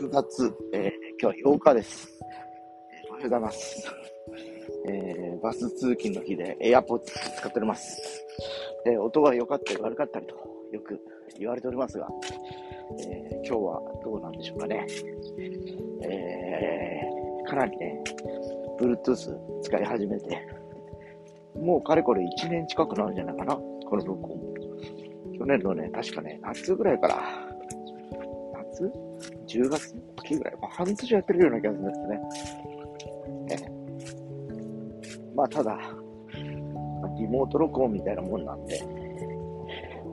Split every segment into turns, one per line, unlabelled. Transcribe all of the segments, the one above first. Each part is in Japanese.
6月、えー、今日は8日です。おはようございます。えー、バス通勤の日で AirPods 使っております。えー、音が良かったり悪かったりとよく言われておりますが、えー、今日はどうなんでしょうかね。えー、かなりね、Bluetooth 使い始めて、もうかれこれ1年近くなるんじゃないかな、この録音。去年のね、確かね、夏ぐらいから、夏 ?10 月秋ぐらい、まあ、半年やってるような気がするんですね。ねまあ、ただ、リモート録音みたいなもんなんで、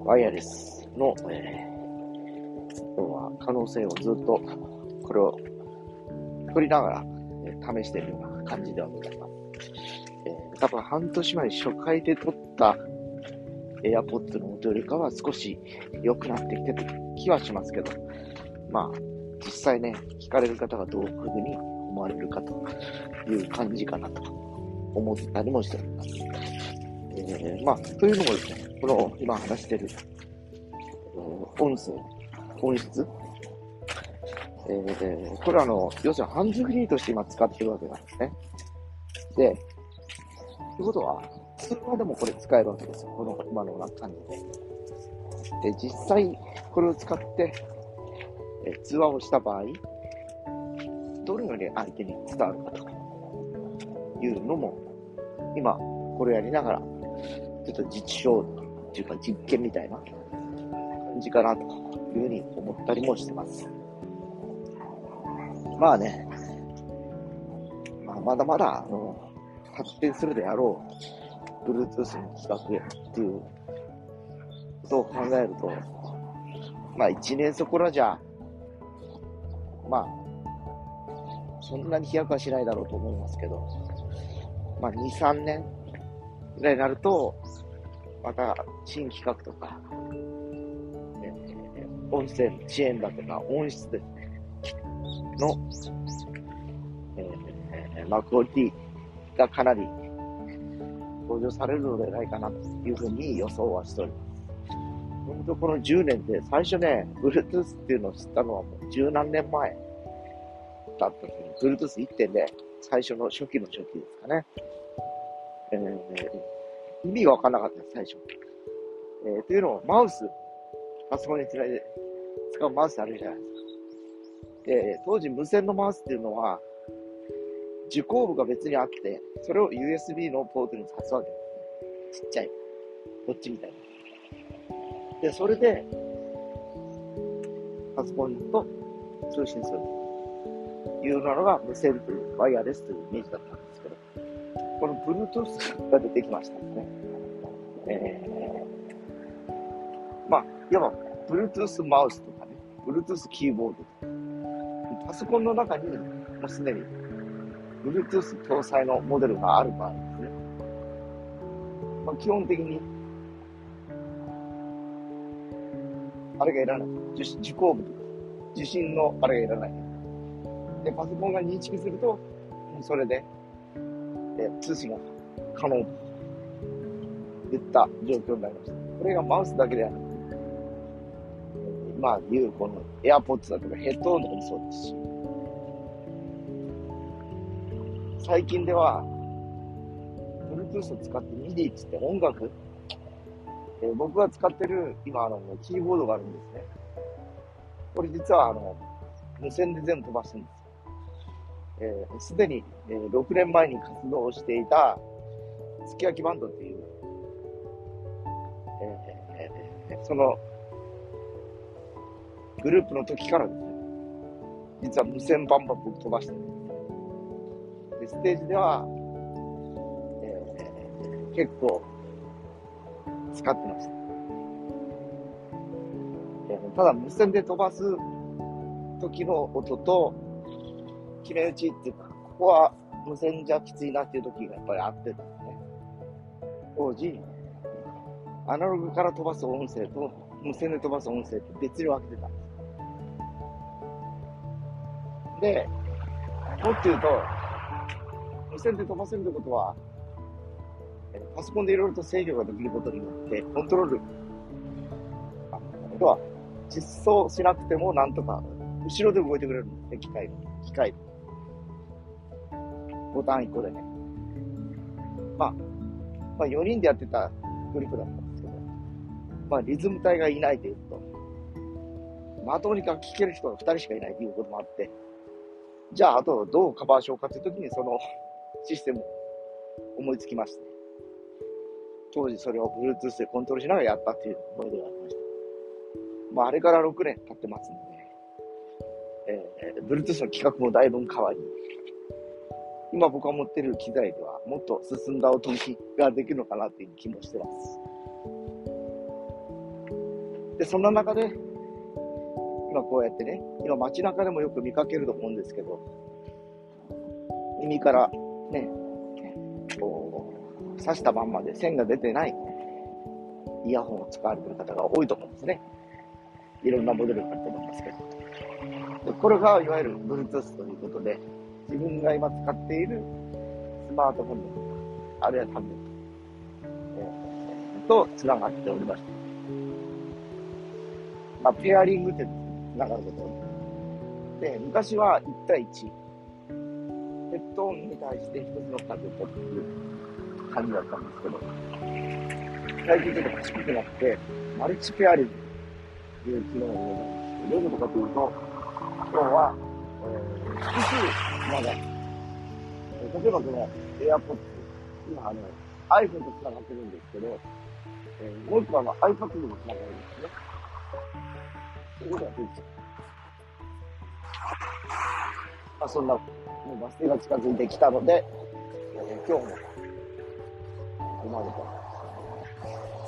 ワイヤレスの、えー、要は可能性をずっと、これを取りながら、えー、試してるような感じではございます。えー、多分半年前に初回で撮った AirPods の音よりかは少し良くなってきてる気はしますけど、まあ、実際ね、聞かれる方がどういうふうに思われるかという感じかなと思ったりもしております。えー、まあ、というのもですね、この今話してる、音声、音質、えー、これはあの、要するにハンズフリーとして今使ってるわけなんですね。で、ということは、通話でもこれ使えるわけですよ。この今のような感じで。で、実際これを使ってえ通話をした場合、どのように相手に伝わるかというのも、今これやりながら、ちょっと実証っていうか実験みたいな感じかなというふうに思ったりもしてます。まあね、まあ、まだまだ、あの、発展するであろう Bluetooth の企画っていうことを考えると、まあ1年そこらじゃ、まあ、そんなに飛躍はしないだろうと思いますけど、まあ2、3年ぐらいになると、また新企画とか、音声の遅延だとか音質で、の、えー、まあクオリティがかなり登場されるのではないかなというふうに予想はしております。本当この10年で最初ね、Bluetooth っていうのを知ったのはもう十何年前だった時に、Bluetooth1.0、最初の初期の初期ですかね。えー、意味がわからなかったです、最初。えー、というのも、マウス、パソコンにつないで使うマウスあるじゃないですか。で、当時無線のマウスっていうのは、受講部が別にあって、それを USB のポートに挿すわけですね。ちっちゃい。こっちみたいな。で、それで、パソコンと通信するというのが無線というワイヤレスというイメージだったんですけど、この Bluetooth が出てきましたね。えー、まあ、いわば Bluetooth マウスとかね、Bluetooth キーボードとか、パソコンの中にもうすでに Bluetooth 搭載のモデルがある場合ですね。まあ、基本的に、あれがいらない。受受講部とか、受信のあれがいらない。で、パソコンが認識すると、それで、え通信が可能といった状況になりました。これがマウスだけではなくて、今言うこの AirPods だとかヘッドホンとかもそうですし、最近では、Bluetooth を使って MIDI っつって音楽、えー、僕が使ってる今あのキーボードがあるんですね。これ実はあの無線で全部飛ばしてるんです。す、えー、で、に、えー、6年前に活動していた、すき焼きバンドっていう、えー、そのグループの時からですね、実は無線バンバン僕飛ばしてるんです。で、ステージでは、えー、結構使ってました。えー、ただ無線で飛ばす時の音と、決め打ちっていうか、ここは無線じゃきついなっていう時がやっぱりあってですね。当時、アナログから飛ばす音声と無線で飛ばす音声って別に分けてたんです。で、もっと言うと、無線で飛ばせるってことは、パソコンでいろいろと制御ができることによって、コントロール、あとは実装しなくてもなんとか後ろで動いてくれるんで、機械の。機械ボタン1個でね。まあ、まあ4人でやってたグループだったんですけど、まあリズム隊がいないというと、まともに楽器聴ける人が2人しかいないということもあって、じゃああとどうカバーしようかという時にそのシステムを思いつきまして、当時それを Bluetooth でコントロールしながらやったっていう思い出がありました。まああれから6年経ってますので、えー、Bluetooth の企画もだいぶ変わり、今僕が持ってる機材ではもっと進んだ音ができるのかなっていう気もしてます。で、そんな中で、今こうやってね、今街中でもよく見かけると思うんですけど、耳からね、刺したまんまで線が出てない。イヤホンを使われてる方が多いと思うんですね。いろんなモデルがあると思いますけど。でこれがいわゆる Bluetooth ということで、自分が今使っているスマートフォンのあるいはタブレット、えー、と繋がっておりまして、まあ、ペアリングって繋がることで、昔は1対1、ヘッドオンに対して1つのタブレットっていう感じだったんですけど、最近ちょっと賢くなって、マルチペアリングという機能を入れたんですけど、どういうことかというと、今日は、えー、複数まだ。例えばこの AirPods、今あの iPhone と繋がってるんですけど、えー、もう一個は iPad とも繋がるんですね。そういうことができちゃう。まあ、そんな、もうバス停が近づいてきたので、えー、今日も、こまでと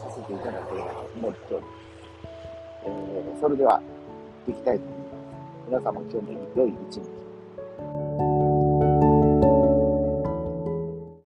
させていただければと思っております。えー、それでは、いきたいと思います。皆様今日も良い一日。